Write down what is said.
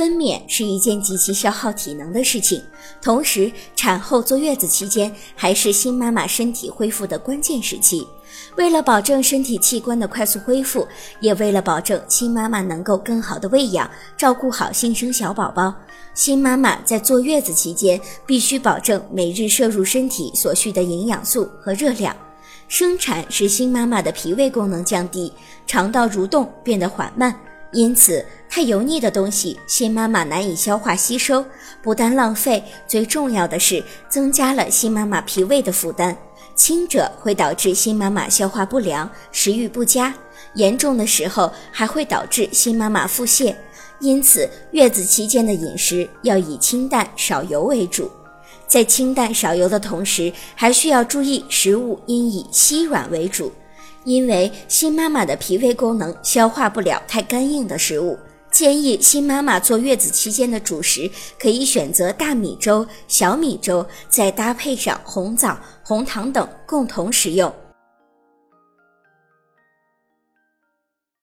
分娩是一件极其消耗体能的事情，同时产后坐月子期间还是新妈妈身体恢复的关键时期。为了保证身体器官的快速恢复，也为了保证新妈妈能够更好的喂养、照顾好新生小宝宝，新妈妈在坐月子期间必须保证每日摄入身体所需的营养素和热量。生产使新妈妈的脾胃功能降低，肠道蠕动变得缓慢。因此，太油腻的东西，新妈妈难以消化吸收，不但浪费，最重要的是增加了新妈妈脾胃的负担。轻者会导致新妈妈消化不良、食欲不佳，严重的时候还会导致新妈妈腹泻。因此，月子期间的饮食要以清淡少油为主。在清淡少油的同时，还需要注意食物应以稀软为主。因为新妈妈的脾胃功能消化不了太干硬的食物，建议新妈妈坐月子期间的主食可以选择大米粥、小米粥，再搭配上红枣、红糖等共同食用。